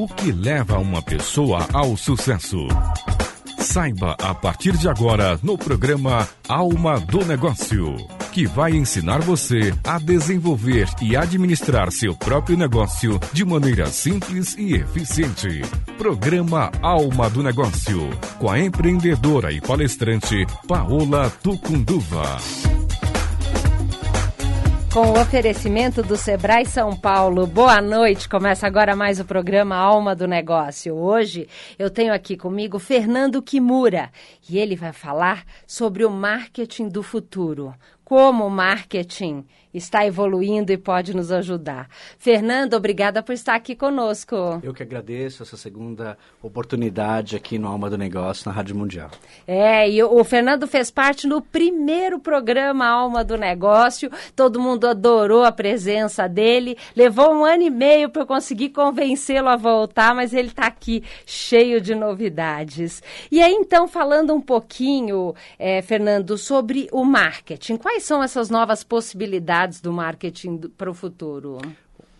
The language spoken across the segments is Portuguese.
O que leva uma pessoa ao sucesso? Saiba a partir de agora no programa Alma do Negócio, que vai ensinar você a desenvolver e administrar seu próprio negócio de maneira simples e eficiente. Programa Alma do Negócio, com a empreendedora e palestrante Paola Tucunduva. Com o oferecimento do Sebrae São Paulo. Boa noite. Começa agora mais o programa Alma do Negócio. Hoje eu tenho aqui comigo Fernando Kimura e ele vai falar sobre o marketing do futuro. Como o marketing está evoluindo e pode nos ajudar. Fernando, obrigada por estar aqui conosco. Eu que agradeço essa segunda oportunidade aqui no Alma do Negócio, na Rádio Mundial. É, e o Fernando fez parte no primeiro programa Alma do Negócio. Todo mundo adorou a presença dele. Levou um ano e meio para eu conseguir convencê-lo a voltar, mas ele está aqui cheio de novidades. E aí, então, falando um pouquinho, é, Fernando, sobre o marketing. Quais são essas novas possibilidades? do marketing para o futuro?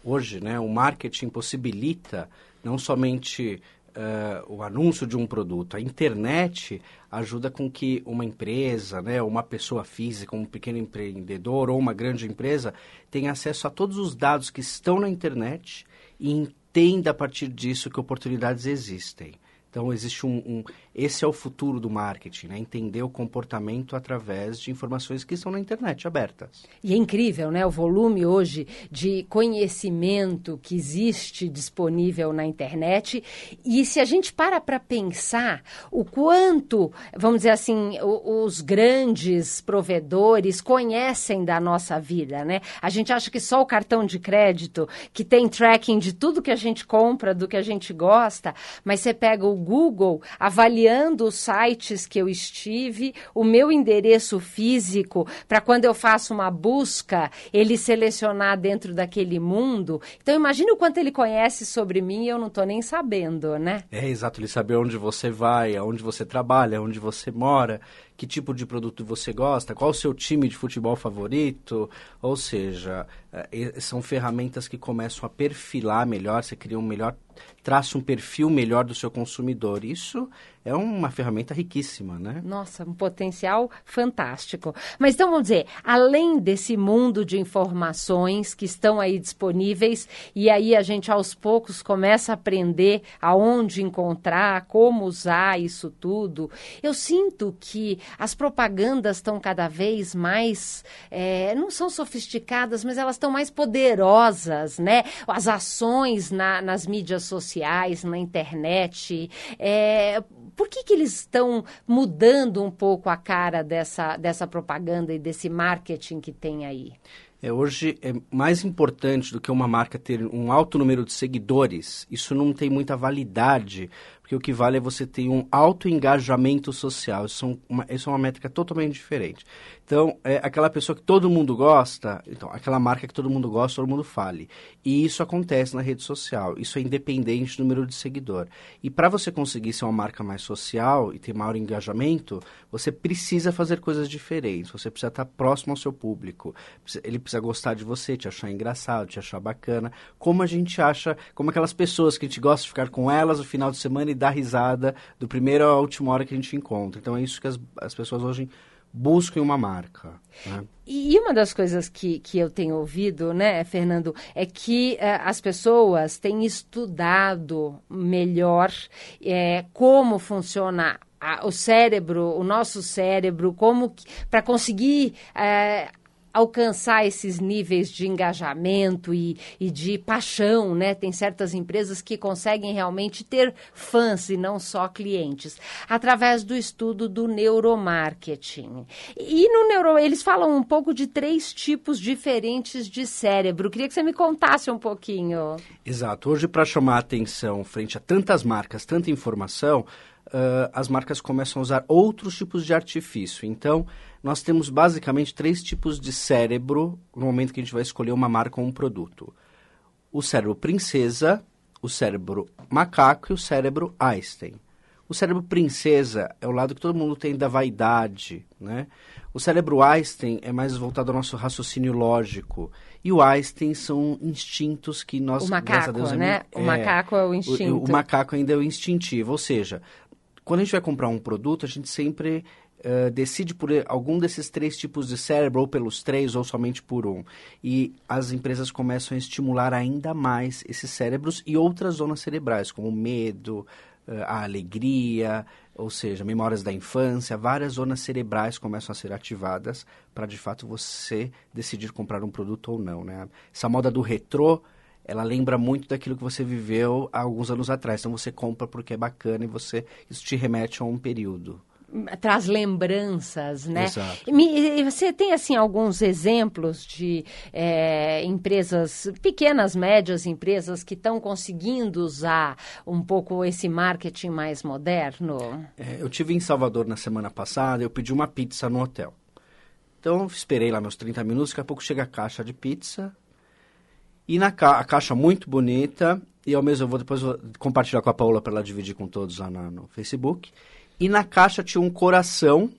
Hoje, né, o marketing possibilita não somente uh, o anúncio de um produto, a internet ajuda com que uma empresa, né, uma pessoa física, um pequeno empreendedor ou uma grande empresa tenha acesso a todos os dados que estão na internet e entenda a partir disso que oportunidades existem. Então existe um, um, esse é o futuro do marketing, né? Entender o comportamento através de informações que estão na internet abertas. E é incrível, né? O volume hoje de conhecimento que existe disponível na internet. E se a gente para para pensar o quanto, vamos dizer assim, os grandes provedores conhecem da nossa vida, né? A gente acha que só o cartão de crédito que tem tracking de tudo que a gente compra, do que a gente gosta, mas você pega o Google avaliando os sites que eu estive, o meu endereço físico, para quando eu faço uma busca, ele selecionar dentro daquele mundo. Então imagine o quanto ele conhece sobre mim e eu não estou nem sabendo, né? É, exato, ele saber onde você vai, aonde você trabalha, onde você mora que tipo de produto você gosta, qual o seu time de futebol favorito, ou seja, é, são ferramentas que começam a perfilar melhor, você cria um melhor, traça um perfil melhor do seu consumidor. Isso é uma ferramenta riquíssima, né? Nossa, um potencial fantástico. Mas então vamos dizer, além desse mundo de informações que estão aí disponíveis, e aí a gente aos poucos começa a aprender aonde encontrar, como usar isso tudo, eu sinto que as propagandas estão cada vez mais, é, não são sofisticadas, mas elas estão mais poderosas, né? As ações na, nas mídias sociais, na internet, é, por que, que eles estão mudando um pouco a cara dessa, dessa propaganda e desse marketing que tem aí? É, hoje é mais importante do que uma marca ter um alto número de seguidores. Isso não tem muita validade, porque o que vale é você ter um alto engajamento social. Isso, é uma, isso é uma métrica totalmente diferente. Então, é aquela pessoa que todo mundo gosta, então, aquela marca que todo mundo gosta, todo mundo fale. E isso acontece na rede social. Isso é independente do número de seguidor. E para você conseguir ser uma marca mais social e ter maior engajamento, você precisa fazer coisas diferentes. Você precisa estar próximo ao seu público. Ele precisa gostar de você, te achar engraçado, te achar bacana. Como a gente acha, como aquelas pessoas que a gente gosta de ficar com elas no final de semana e dar risada do primeiro à última hora que a gente encontra. Então é isso que as, as pessoas hoje busquem uma marca. Né? E uma das coisas que, que eu tenho ouvido, né, Fernando, é que uh, as pessoas têm estudado melhor é, como funciona a, o cérebro, o nosso cérebro, como para conseguir uh, alcançar esses níveis de engajamento e, e, de paixão, né? Tem certas empresas que conseguem realmente ter fãs e não só clientes, através do estudo do neuromarketing. E no neuro, eles falam um pouco de três tipos diferentes de cérebro. Queria que você me contasse um pouquinho. Exato. Hoje, para chamar a atenção frente a tantas marcas, tanta informação, uh, as marcas começam a usar outros tipos de artifício. Então, nós temos basicamente três tipos de cérebro no momento que a gente vai escolher uma marca ou um produto: o cérebro princesa, o cérebro macaco e o cérebro Einstein. O cérebro princesa é o lado que todo mundo tem da vaidade, né? O cérebro Einstein é mais voltado ao nosso raciocínio lógico. E o Einstein são instintos que nós... O macaco, Deus, né? É, o macaco é o instinto. O, o, macaco ainda é o instintivo. Ou seja, quando a gente vai comprar um produto, a gente sempre uh, decide por algum desses três tipos de cérebro, ou pelos três, ou somente por um. E as empresas começam a estimular ainda mais esses cérebros e outras zonas cerebrais, como medo, uh, a alegria, ou seja, memórias da infância, várias zonas cerebrais começam a ser ativadas para de fato você decidir comprar um produto ou não. Né? Essa moda do retrô, ela lembra muito daquilo que você viveu há alguns anos atrás. Então você compra porque é bacana e você isso te remete a um período traz lembranças, né? Exato. E você tem assim alguns exemplos de é, empresas pequenas, médias empresas que estão conseguindo usar um pouco esse marketing mais moderno? É, eu tive em Salvador na semana passada. Eu pedi uma pizza no hotel. Então esperei lá meus 30 minutos. Daqui a pouco chega a caixa de pizza e na ca a caixa muito bonita. E ao mesmo eu vou depois vou compartilhar com a Paula para ela dividir com todos lá na, no Facebook. E na caixa tinha um coração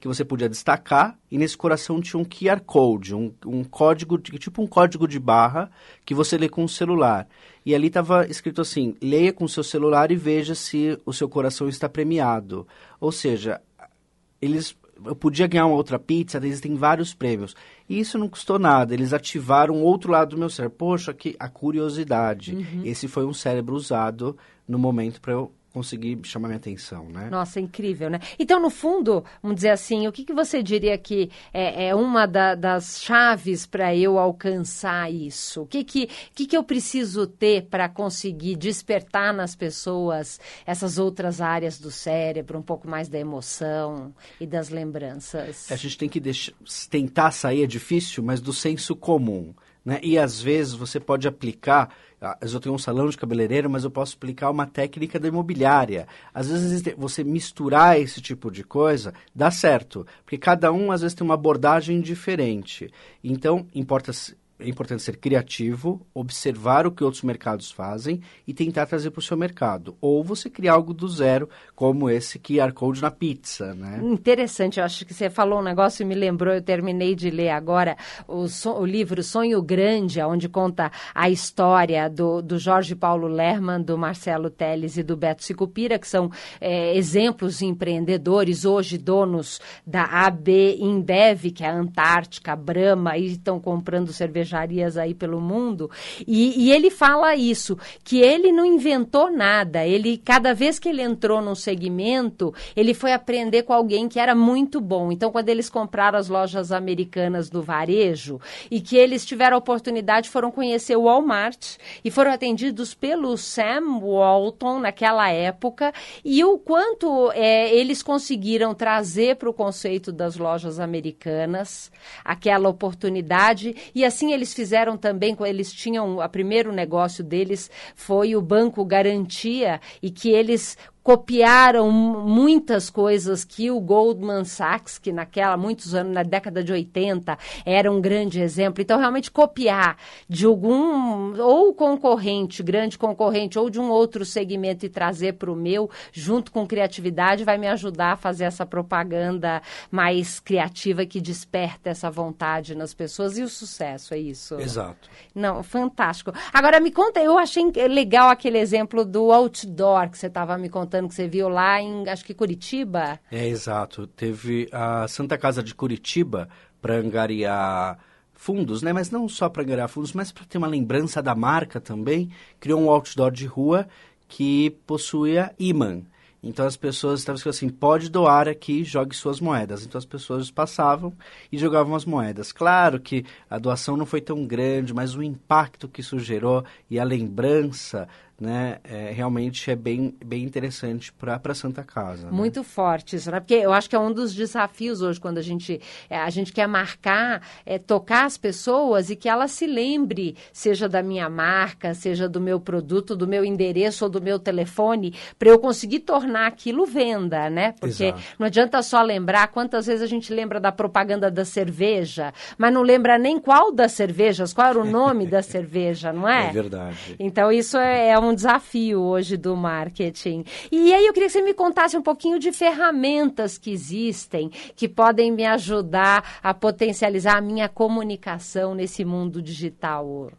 que você podia destacar, e nesse coração tinha um QR Code, um, um código, de, tipo um código de barra que você lê com o celular. E ali estava escrito assim: leia com o seu celular e veja se o seu coração está premiado. Ou seja, eles eu podia ganhar uma outra pizza, existem vários prêmios. E isso não custou nada. Eles ativaram outro lado do meu cérebro. Poxa, que a curiosidade. Uhum. Esse foi um cérebro usado no momento para eu conseguir chamar minha atenção, né? Nossa, incrível, né? Então, no fundo, vamos dizer assim, o que, que você diria que é, é uma da, das chaves para eu alcançar isso? O que, que, que, que eu preciso ter para conseguir despertar nas pessoas essas outras áreas do cérebro, um pouco mais da emoção e das lembranças? A gente tem que deixar, tentar sair, é difícil, mas do senso comum. Né? E às vezes você pode aplicar eu tenho um salão de cabeleireiro, mas eu posso explicar uma técnica da imobiliária. Às vezes você misturar esse tipo de coisa dá certo, porque cada um às vezes tem uma abordagem diferente. Então, importa é importante ser criativo, observar o que outros mercados fazem e tentar trazer para o seu mercado. Ou você criar algo do zero, como esse QR Code na pizza, né? Interessante, eu acho que você falou um negócio e me lembrou, eu terminei de ler agora o, so, o livro Sonho Grande, onde conta a história do, do Jorge Paulo Lerman, do Marcelo Teles e do Beto Sicupira, que são é, exemplos empreendedores, hoje donos da AB Inbev, que é a Antártica, a Brahma, e estão comprando cerveja cervejarias aí pelo mundo, e, e ele fala isso, que ele não inventou nada, ele, cada vez que ele entrou num segmento, ele foi aprender com alguém que era muito bom. Então, quando eles compraram as lojas americanas do varejo, e que eles tiveram a oportunidade, foram conhecer o Walmart, e foram atendidos pelo Sam Walton naquela época, e o quanto é, eles conseguiram trazer para o conceito das lojas americanas aquela oportunidade, e assim eles eles fizeram também, eles tinham, o primeiro negócio deles foi o Banco Garantia, e que eles copiaram muitas coisas que o Goldman Sachs, que naquela, muitos anos, na década de 80, era um grande exemplo. Então, realmente, copiar de algum, ou concorrente, grande concorrente, ou de um outro segmento e trazer para o meu, junto com criatividade, vai me ajudar a fazer essa propaganda mais criativa que desperta essa vontade nas pessoas e o sucesso, é isso? Exato. Não, fantástico. Agora, me conta, eu achei legal aquele exemplo do outdoor que você estava me contando contando que você viu lá em, acho que Curitiba. É, exato. Teve a Santa Casa de Curitiba para angariar fundos, né? Mas não só para angariar fundos, mas para ter uma lembrança da marca também. Criou um outdoor de rua que possuía imã. Então as pessoas estavam assim, pode doar aqui, jogue suas moedas. Então as pessoas passavam e jogavam as moedas. Claro que a doação não foi tão grande, mas o impacto que isso gerou e a lembrança né, é, realmente é bem, bem interessante para a Santa Casa. Né? Muito forte isso, né? Porque eu acho que é um dos desafios hoje, quando a gente, é, a gente quer marcar, é, tocar as pessoas e que ela se lembre, seja da minha marca, seja do meu produto, do meu endereço ou do meu telefone, para eu conseguir tornar aquilo venda, né? Porque Exato. não adianta só lembrar quantas vezes a gente lembra da propaganda da cerveja, mas não lembra nem qual das cervejas, qual era o nome da cerveja, não é? É verdade. Então isso é, é um um desafio hoje do marketing. E aí eu queria que você me contasse um pouquinho de ferramentas que existem que podem me ajudar a potencializar a minha comunicação nesse mundo digital.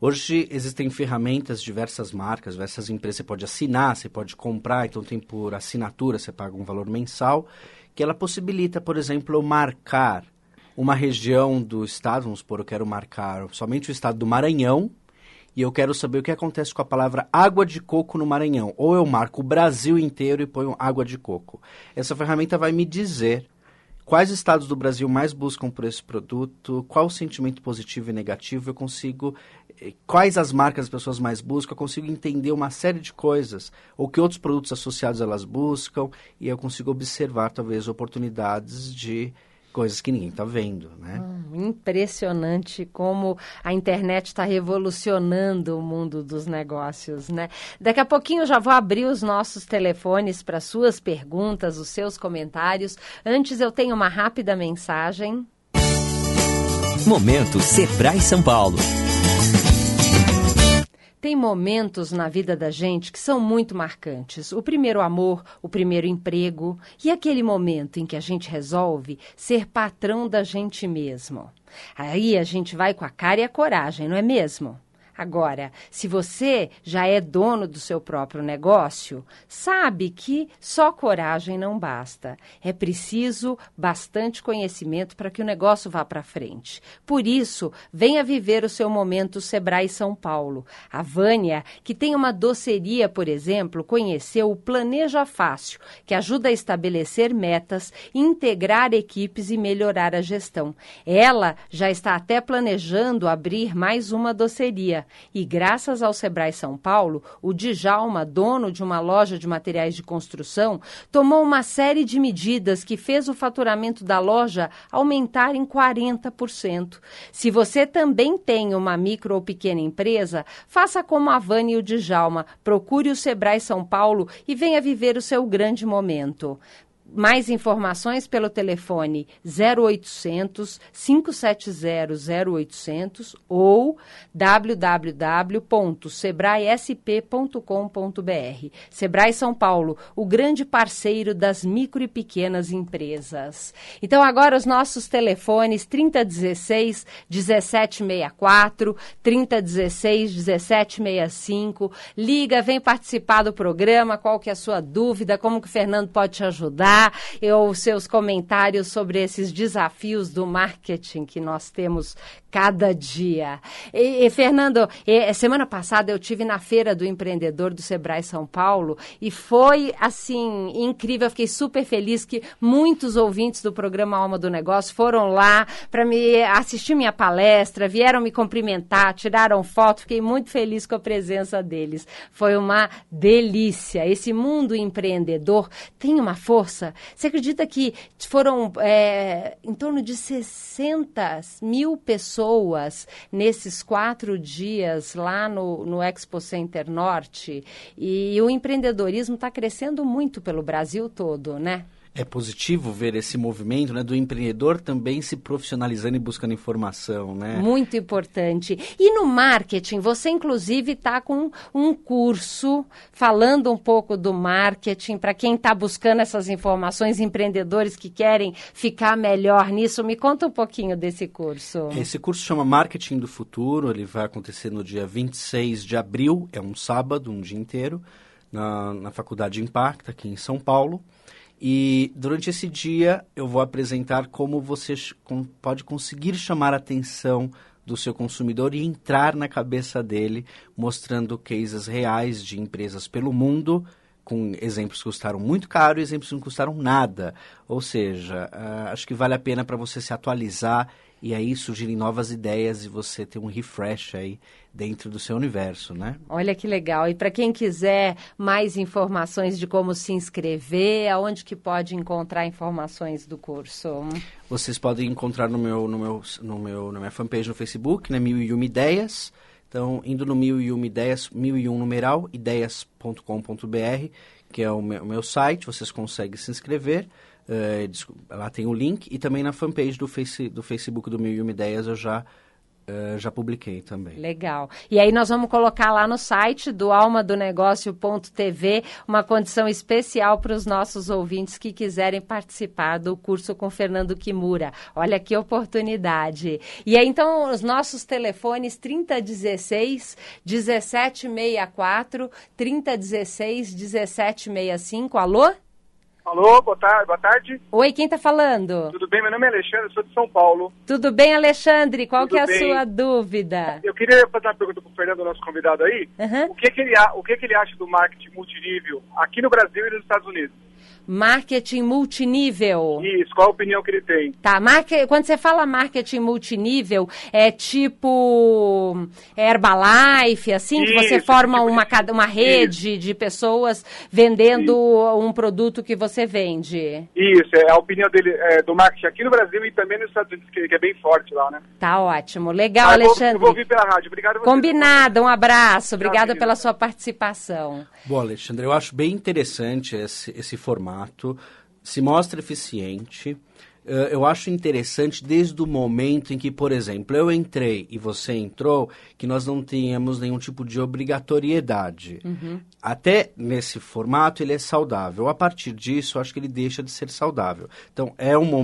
Hoje existem ferramentas, diversas marcas, diversas empresas. Você pode assinar, você pode comprar, então tem por assinatura, você paga um valor mensal, que ela possibilita, por exemplo, marcar uma região do estado, vamos supor, eu quero marcar somente o estado do Maranhão, e eu quero saber o que acontece com a palavra água de coco no Maranhão. Ou eu marco o Brasil inteiro e ponho água de coco. Essa ferramenta vai me dizer quais estados do Brasil mais buscam por esse produto, qual o sentimento positivo e negativo, eu consigo, eh, quais as marcas as pessoas mais buscam, eu consigo entender uma série de coisas, ou que outros produtos associados elas buscam, e eu consigo observar talvez oportunidades de coisas que ninguém está vendo, né? Hum, impressionante como a internet está revolucionando o mundo dos negócios, né? Daqui a pouquinho eu já vou abrir os nossos telefones para suas perguntas, os seus comentários. Antes eu tenho uma rápida mensagem. Momento Sebrae São Paulo. Tem momentos na vida da gente que são muito marcantes. O primeiro amor, o primeiro emprego e aquele momento em que a gente resolve ser patrão da gente mesmo. Aí a gente vai com a cara e a coragem, não é mesmo? Agora, se você já é dono do seu próprio negócio, sabe que só coragem não basta. É preciso bastante conhecimento para que o negócio vá para frente. Por isso, venha viver o seu momento Sebrae São Paulo. A Vânia, que tem uma doceria, por exemplo, conheceu o Planeja Fácil, que ajuda a estabelecer metas, integrar equipes e melhorar a gestão. Ela já está até planejando abrir mais uma doceria. E graças ao Sebrae São Paulo, o Djalma, dono de uma loja de materiais de construção, tomou uma série de medidas que fez o faturamento da loja aumentar em 40%. Se você também tem uma micro ou pequena empresa, faça como a Vânia e o Djalma, procure o Sebrae São Paulo e venha viver o seu grande momento. Mais informações pelo telefone 0800 570 0800 ou www.sebraesp.com.br. Sebrae São Paulo, o grande parceiro das micro e pequenas empresas. Então agora os nossos telefones 3016 1764, 3016 1765. Liga, vem participar do programa, qual que é a sua dúvida, como que o Fernando pode te ajudar eu, seus comentários sobre esses desafios do marketing que nós temos cada dia. E, e Fernando, e, semana passada eu tive na feira do empreendedor do Sebrae São Paulo e foi assim incrível. Eu fiquei super feliz que muitos ouvintes do programa Alma do Negócio foram lá para me assistir minha palestra, vieram me cumprimentar, tiraram foto. Fiquei muito feliz com a presença deles. Foi uma delícia. Esse mundo empreendedor tem uma força você acredita que foram é, em torno de 60 mil pessoas nesses quatro dias lá no, no Expo Center Norte? E o empreendedorismo está crescendo muito pelo Brasil todo, né? É positivo ver esse movimento né, do empreendedor também se profissionalizando e buscando informação, né? Muito importante. E no marketing, você inclusive está com um curso falando um pouco do marketing para quem está buscando essas informações, empreendedores que querem ficar melhor nisso. Me conta um pouquinho desse curso. Esse curso chama Marketing do Futuro, ele vai acontecer no dia 26 de abril, é um sábado, um dia inteiro, na, na Faculdade Impacta, aqui em São Paulo. E durante esse dia eu vou apresentar como você pode conseguir chamar a atenção do seu consumidor e entrar na cabeça dele, mostrando cases reais de empresas pelo mundo, com exemplos que custaram muito caro e exemplos que não custaram nada. Ou seja, uh, acho que vale a pena para você se atualizar e aí surgirem novas ideias e você ter um refresh aí dentro do seu universo, né? Olha que legal. E para quem quiser mais informações de como se inscrever, aonde que pode encontrar informações do curso? Vocês podem encontrar no meu, no meu, no meu, na minha fanpage no Facebook, né? Mil e uma ideias. Então, indo no Mil e Uma Ideias, Mil e Um Numeral, ideias.com.br, que é o meu, meu site, vocês conseguem se inscrever. Uh, lá tem o link e também na fanpage do, face, do Facebook do Mil e Uma Ideias eu já Uh, já publiquei também. Legal. E aí nós vamos colocar lá no site do almadonegócio.tv uma condição especial para os nossos ouvintes que quiserem participar do curso com Fernando Kimura. Olha que oportunidade. E aí então os nossos telefones 3016 1764 3016 1765. Alô? Alô, boa tarde, boa tarde. Oi, quem está falando? Tudo bem? Meu nome é Alexandre, sou de São Paulo. Tudo bem, Alexandre? Qual Tudo que é a bem. sua dúvida? Eu queria fazer uma pergunta para o Fernando, nosso convidado aí. Uhum. O, que, que, ele, o que, que ele acha do marketing multinível aqui no Brasil e nos Estados Unidos? Marketing multinível. Isso, qual a opinião que ele tem? Tá, marque- quando você fala marketing multinível, é tipo Herbalife, assim, que você Isso, forma tipo uma, de- uma rede de pessoas vendendo um produto que você vende. Isso, é a opinião dele é, do marketing aqui no Brasil e também nos Estados Unidos, que, que é bem forte lá, né? Tá ótimo. Legal, Ah, eu vou- Alexandre. Eu vou ouvir pela rádio. Obrigado. Combinado, um abraço. Obrigada pela sua participação. Bom, Alexandre, eu acho bem interessante esse, esse formato. Se mostra eficiente. Eh, eu acho interessante desde o momento em que, por exemplo, eu entrei e você entrou, que nós não tínhamos nenhum tipo de obrigatoriedade. Até nesse formato ele é saudável. A partir disso, eu acho que ele deixa de ser saudável. Então, é um, um-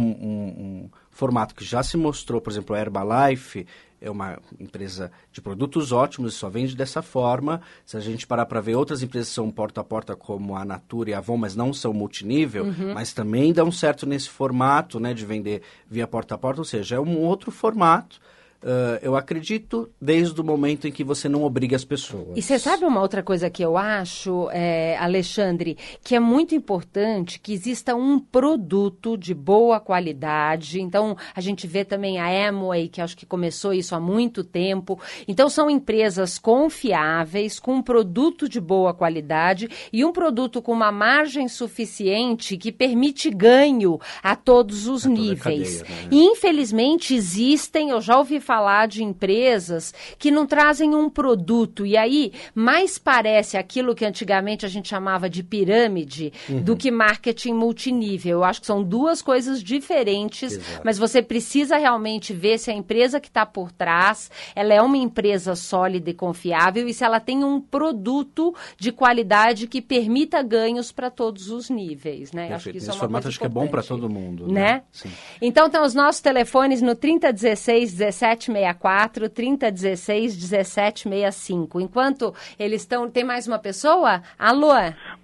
um formato que já se mostrou, por exemplo, a Herbalife é uma empresa de produtos ótimos e só vende dessa forma. Se a gente parar para ver outras empresas que são porta a porta, como a Natura e a Avon, mas não são multinível, mas também dão certo nesse formato né, de vender via porta a porta, ou seja, é um outro formato. Ah, eu acredito desde o momento em que você não obriga as pessoas. E você sabe uma outra coisa que eu acho, é, Alexandre, que é muito importante que exista um produto de boa qualidade. Então, a gente vê também a Amway, que acho que começou isso há muito tempo. Então, são empresas confiáveis, com um produto de boa qualidade e um produto com uma margem suficiente que permite ganho a todos os a níveis. cadeia, né? E, infelizmente, existem, eu já ouvi falar de empresas que não trazem um produto. E aí, mais parece aquilo que antigamente a gente chamava de pirâmide Uhum. do que marketing multinível. Eu acho que são duas coisas diferentes, Exato. mas você precisa realmente ver se a empresa que está por trás, ela é uma empresa sólida e confiável e se ela tem um produto de qualidade que permita ganhos para todos os níveis, né? Acho que isso Nesse é uma formato acho que é bom para todo mundo. Né? Sim. Então tem os nossos telefones no 3016 1764, 3016 1765. Enquanto eles estão. Tem mais uma pessoa? Alô?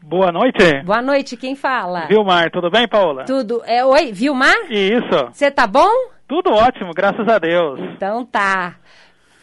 Boa noite. Boa noite, quem fala? Vilmar, tudo bem, Paula? Tudo. É, oi, Vilmar? Isso. Você tá bom? Tudo ótimo, graças a Deus. Então tá.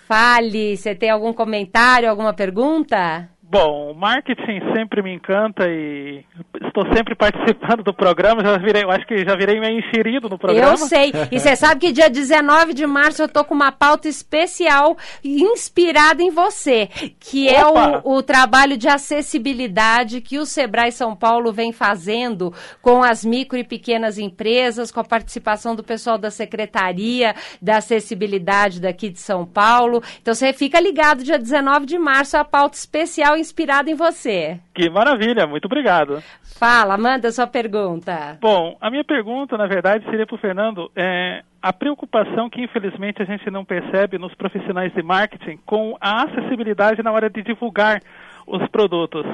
Fale, você tem algum comentário, alguma pergunta? Bom, o marketing sempre me encanta e estou sempre participando do programa. Já virei, eu acho que já virei meio enxerido no programa. Eu sei. E você sabe que dia 19 de março eu tô com uma pauta especial inspirada em você, que é Opa! o, o trabalho de acessibilidade que o Sebrae São Paulo vem fazendo com as micro e pequenas empresas, com a participação do pessoal da Secretaria da Acessibilidade daqui de São Paulo. Então você fica ligado, dia 19 de março, a pauta especial inspirada em você. Que maravilha, muito obrigado. Fala, manda sua pergunta. Bom, a minha pergunta, na verdade, seria para o Fernando. É, a preocupação que, infelizmente, a gente não percebe nos profissionais de marketing com a acessibilidade na hora de divulgar os produtos.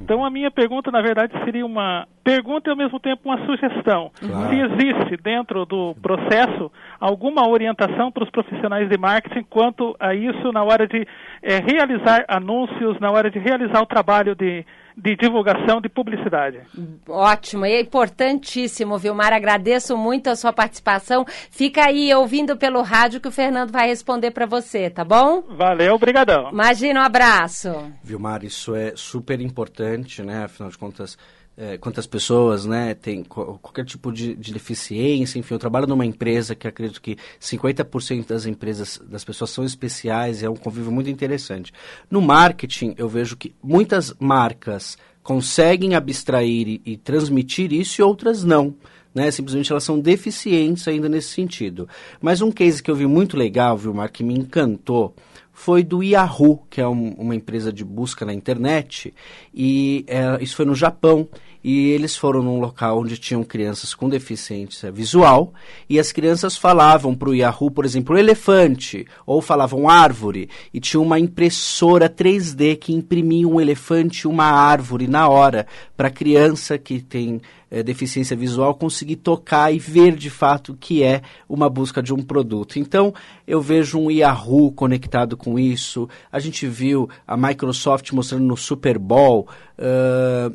Então, a minha pergunta, na verdade, seria uma pergunta e, ao mesmo tempo, uma sugestão. Claro. Se existe, dentro do processo, alguma orientação para os profissionais de marketing quanto a isso na hora de eh, realizar anúncios, na hora de realizar o trabalho de, de divulgação, de publicidade. Ótimo, e é importantíssimo, Vilmar. Agradeço muito a sua participação. Fica aí ouvindo pelo rádio que o Fernando vai responder para você, tá bom? Valeu, obrigadão. Imagina, um abraço. Vilmar, isso é super importante, né? Afinal de contas, é, quantas pessoas, né, co- qualquer tipo de, de deficiência, enfim, eu trabalho numa empresa que acredito que 50% das empresas, das pessoas são especiais, e é um convívio muito interessante. No marketing, eu vejo que muitas marcas conseguem abstrair e, e transmitir isso e outras não. Né? Simplesmente elas são deficientes ainda nesse sentido. Mas um case que eu vi muito legal, Vilmar, que me encantou, foi do Yahoo, que é um- uma empresa de busca na internet, e é, isso foi no Japão. e eles foram num local onde tinham crianças com deficiência visual e as crianças falavam para o Yahoo, por exemplo, elefante, ou falavam árvore, e tinha uma impressora 3D que imprimia um elefante e uma árvore na hora para a criança que tem é, deficiência visual conseguir tocar e ver de fato que é uma busca de um produto. Então, eu vejo um Yahoo conectado com isso. A gente viu a Microsoft mostrando no Super Bowl. Uh,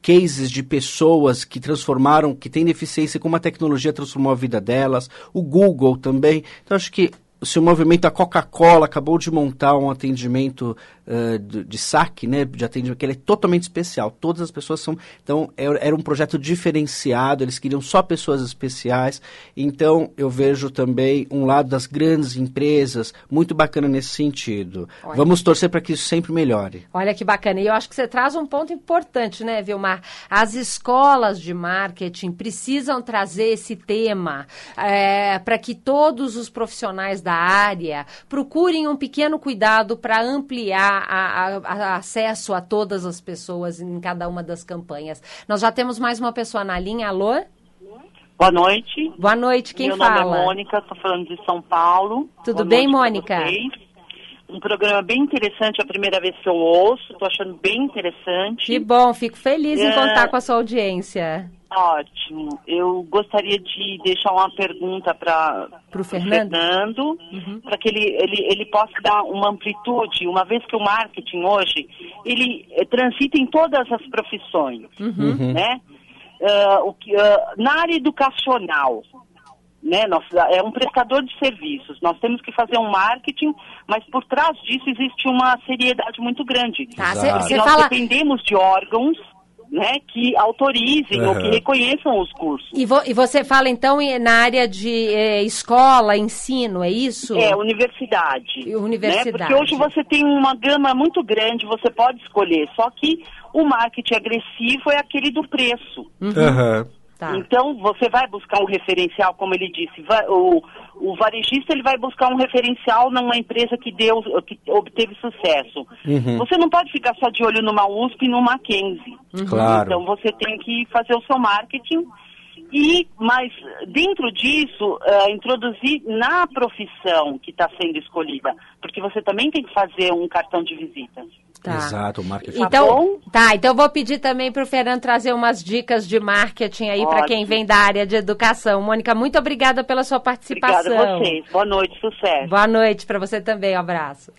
cases de pessoas que transformaram, que têm deficiência, como a tecnologia transformou a vida delas, o Google também. Então, acho que se o movimento, a Coca-Cola acabou de montar um atendimento uh, de, de, saque, né, de atendimento, que ele é totalmente especial. Todas as pessoas são. Então, era, era, um projeto diferenciado, eles queriam só pessoas especiais. Então, eu vejo também um lado das grandes empresas muito bacana nesse sentido. Olha. Vamos torcer para que isso sempre melhore. Olha que bacana. E eu acho que você traz um ponto importante, né, Vilmar? As escolas de marketing precisam trazer esse tema é, para que todos os profissionais da área procurem um pequeno cuidado para ampliar a, a, a acesso a todas as pessoas em cada uma das campanhas. Nós já temos mais uma pessoa na linha. Alô? Boa noite. Boa noite, quem Meu fala? Meu nome é Mônica, estou falando de São Paulo. Tudo Boa bem, Mônica? Um programa bem interessante, a primeira vez que eu ouço, estou achando bem interessante. Que bom, fico feliz é... em contar com a sua audiência. Ótimo. Eu gostaria de deixar uma pergunta para o Fernando, Fernando uhum. para que ele, ele, ele possa dar uma amplitude, uma vez que o marketing hoje, ele eh, transita em todas as profissões, uhum. né? Uh, o que, uh, na área educacional, né? Nós, é um prestador de serviços. Nós temos que fazer um marketing, mas por trás disso existe uma seriedade muito grande. Tá, cê, cê nós fala... dependemos de órgãos né, que autorizem uhum. ou que reconheçam os cursos. E, vo, e, você fala então na área de eh, escola, ensino, é isso? É, universidade. Universidade. Né? Porque hoje você tem uma gama muito grande, você pode escolher, só que o marketing agressivo é aquele do preço. Uhum. Uhum. Tá. Então, você vai buscar um referencial, como ele disse, vai, o, o varejista ele vai buscar um referencial numa empresa que deu, que obteve sucesso. Uhum. Você não pode ficar só de olho numa USP e numa Mackenzie. Uhum. Claro. Então, você tem que fazer o seu marketing e, mas dentro disso, uh, introduzir na profissão que está sendo escolhida, porque você também tem que fazer um cartão de visita. Tá. Exato, o marketing. Então, tá, então eu vou pedir também para o Fernando trazer umas dicas de marketing aí para quem vem da área de educação. Mônica, muito obrigada pela sua participação. Obrigada a vocês. Boa noite, sucesso. Boa noite para você também, um abraço.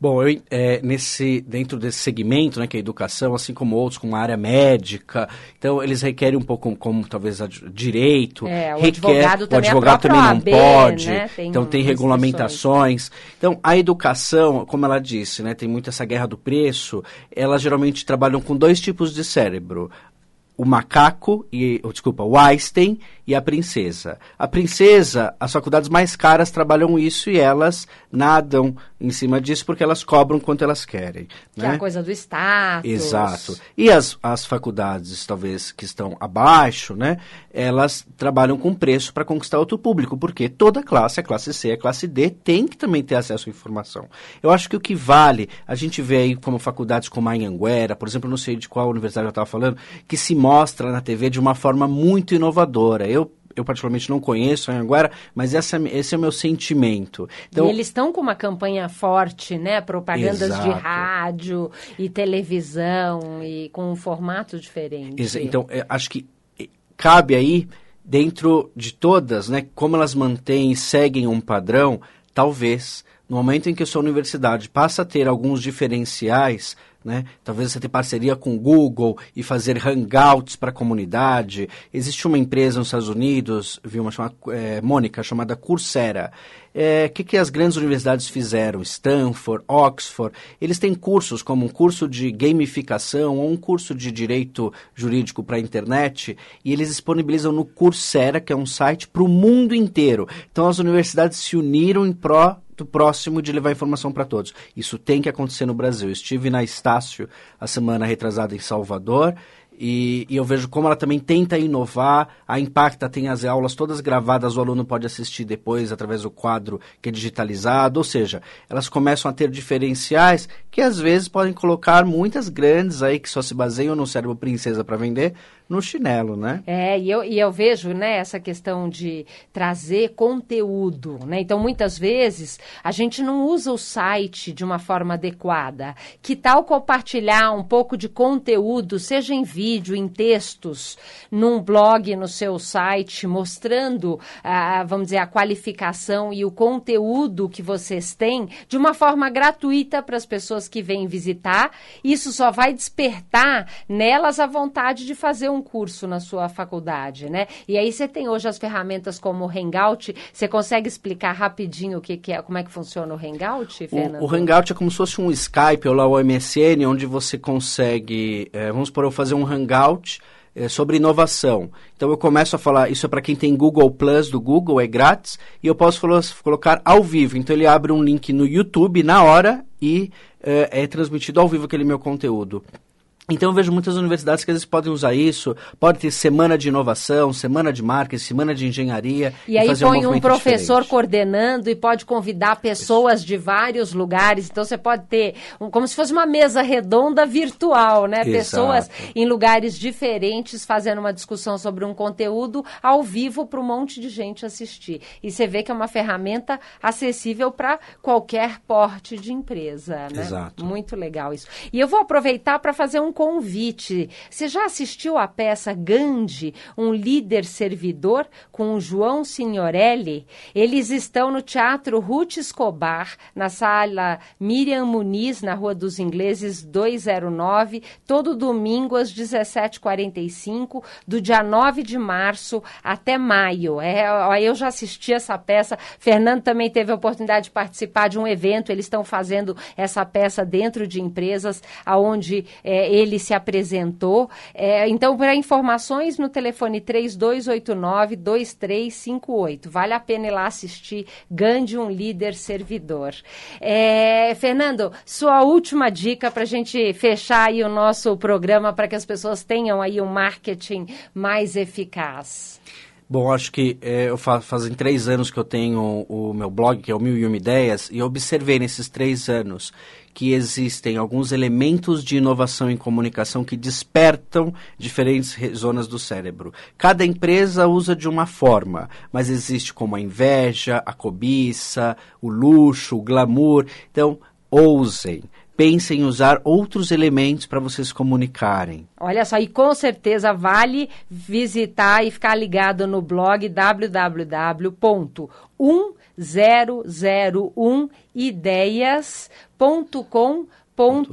Bom, eu, é, nesse, dentro desse segmento, né, que é a educação, assim como outros, como a área médica, então eles requerem um pouco, como, como talvez a direito, é, o requer, advogado também, o advogado também não AB, pode, né, tem então tem regulamentações. Então, a educação, como ela disse, né, tem muito essa guerra do preço, elas geralmente trabalham com dois tipos de cérebro o macaco e, oh, desculpa, o Einstein e a princesa. A princesa, as faculdades mais caras trabalham isso e elas nadam em cima disso porque elas cobram quanto elas querem. Que né? é a coisa do status. Exato. E as, as faculdades, talvez, que estão abaixo, né? Elas trabalham com preço para conquistar outro público, porque toda classe, a classe C, a classe D, tem que também ter acesso à informação. Eu acho que o que vale, a gente vê aí como faculdades como a Anhanguera, por exemplo, não sei de qual universidade eu estava falando, que se mostra na TV de uma forma muito inovadora. Eu eu particularmente não conheço a Anhanguera, mas essa, esse é o meu sentimento. Então, e eles estão com uma campanha forte, né? Propagandas exato. de rádio e televisão e com um formato diferente. Exa então, acho que é, cabe aí, dentro de todas, né? Como elas mantêm e seguem um padrão, talvez, no momento em que a sua universidade passa a ter alguns diferenciais né? Talvez você tenha parceria com o Google e fazer hangouts para a comunidade. Existe uma empresa nos Estados Unidos, viu, uma chamada, é, Mônica, chamada Coursera. O é, que, que as grandes universidades fizeram? Stanford, Oxford. Eles têm cursos como um curso de gamificação ou um curso de direito jurídico para a internet e eles disponibilizam no Coursera, que é um site para o mundo inteiro. Então as universidades se uniram em pró próximo de levar informação para todos. Isso tem que acontecer no Brasil. Estive na Estácio a semana retrasada em Salvador E, e, eu vejo como ela também tenta inovar. A Impacta tem as aulas todas gravadas, o aluno pode assistir depois através do quadro que é digitalizado. Ou seja, elas começam a ter diferenciais que às vezes podem colocar muitas grandes aí que só se baseiam no cérebro princesa para vender no chinelo, né? É, e eu, e eu vejo, né, essa questão de trazer conteúdo, né? Então, muitas vezes, a gente não usa o site de uma forma adequada. Que tal compartilhar um pouco de conteúdo, seja em vídeo, em textos, num blog no seu site, mostrando, ah, vamos dizer, a qualificação e o conteúdo que vocês têm de uma forma gratuita para as pessoas que vêm visitar. Isso só vai despertar nelas a vontade de fazer um um curso na sua faculdade, né? E aí você tem hoje as ferramentas como o Hangout. Você consegue explicar rapidinho o que, que é, como é que funciona o Hangout, Fernando? O, o Hangout é como se fosse um Skype ou lá o MSN, onde você consegue, é, vamos por eu fazer um Hangout é, sobre inovação. Então eu começo a falar, isso é para quem tem Google Plus do Google, é grátis, e eu posso colocar ao vivo. Então ele abre um link no YouTube na hora e é, é transmitido ao vivo aquele meu conteúdo. Então eu vejo muitas universidades que às vezes podem usar isso, pode ter semana de inovação, semana de marketing, semana de engenharia. E, e aí põe um, um professor diferente. coordenando e pode convidar pessoas isso. de vários lugares. Então você pode ter um, como se fosse uma mesa redonda virtual, né? Exato. Pessoas em lugares diferentes fazendo uma discussão sobre um conteúdo ao vivo para um monte de gente assistir. E você vê que é uma ferramenta acessível para qualquer porte de empresa, né? Exato. Muito legal isso. E eu vou aproveitar para fazer um convite. Você já assistiu à peça Gandhi, um líder servidor, com o João Signorelli? Eles estão no Teatro Ruth Escobar, na sala Miriam Muniz, na Rua dos Ingleses 209, todo domingo às 17h45, do dia 9 de março até maio. É, eu já assisti essa peça. Fernando também teve a oportunidade de participar de um evento. Eles estão fazendo essa peça dentro de empresas, aonde é, ele se apresentou. É, então, para informações no telefone 3289-2358. Vale a pena ir lá assistir Gandhi, um líder servidor. É, Fernando, sua última dica para a gente fechar aí o nosso programa para que as pessoas tenham aí um marketing mais eficaz. Bom, acho que é, eu fa fazem três anos que eu tenho o, meu blog, que é o Mil e Uma Ideias, e observei nesses três anos que existem alguns elementos de inovação em comunicação que despertam diferentes zonas do cérebro. Cada empresa usa de uma forma, mas existe como a inveja, a cobiça, o luxo, o glamour. Então, ousem pensem em usar outros elementos para vocês comunicarem. Olha só, e com certeza vale visitar e ficar ligado no blog www.1001ideias.com.br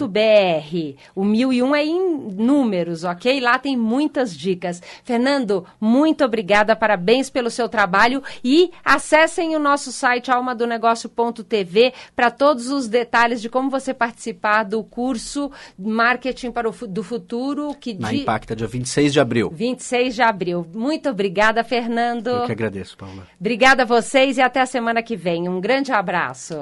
br O mil e um é em números, ok? Lá tem muitas dicas. Fernando, muito obrigada, parabéns pelo seu trabalho e acessem o nosso site almadonegócio.tv para todos os detalhes de como você participar do curso Marketing para o do Futuro. Que Na de... Impacta, dia 26 de abril. 26 de abril. Muito obrigada, Fernando. Eu que agradeço, Paula. Obrigada a vocês e até a semana que vem. Um grande abraço.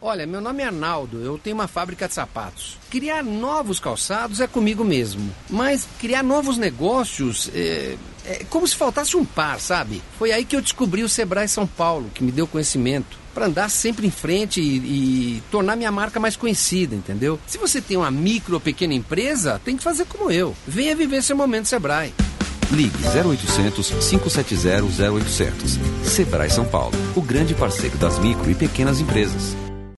Olha, meu nome é Arnaldo, eu tenho uma fábrica de sapatos. Criar novos calçados é comigo mesmo, mas criar novos negócios é, é como se faltasse um par, sabe? Foi aí que eu descobri o Sebrae São Paulo, que me deu conhecimento para andar sempre em frente e, e, tornar minha marca mais conhecida, entendeu? Se você tem uma micro ou pequena empresa, tem que fazer como eu. Venha viver seu momento Sebrae. Ligue 0800 570 0800. Sebrae São Paulo, o grande parceiro das micro e pequenas empresas.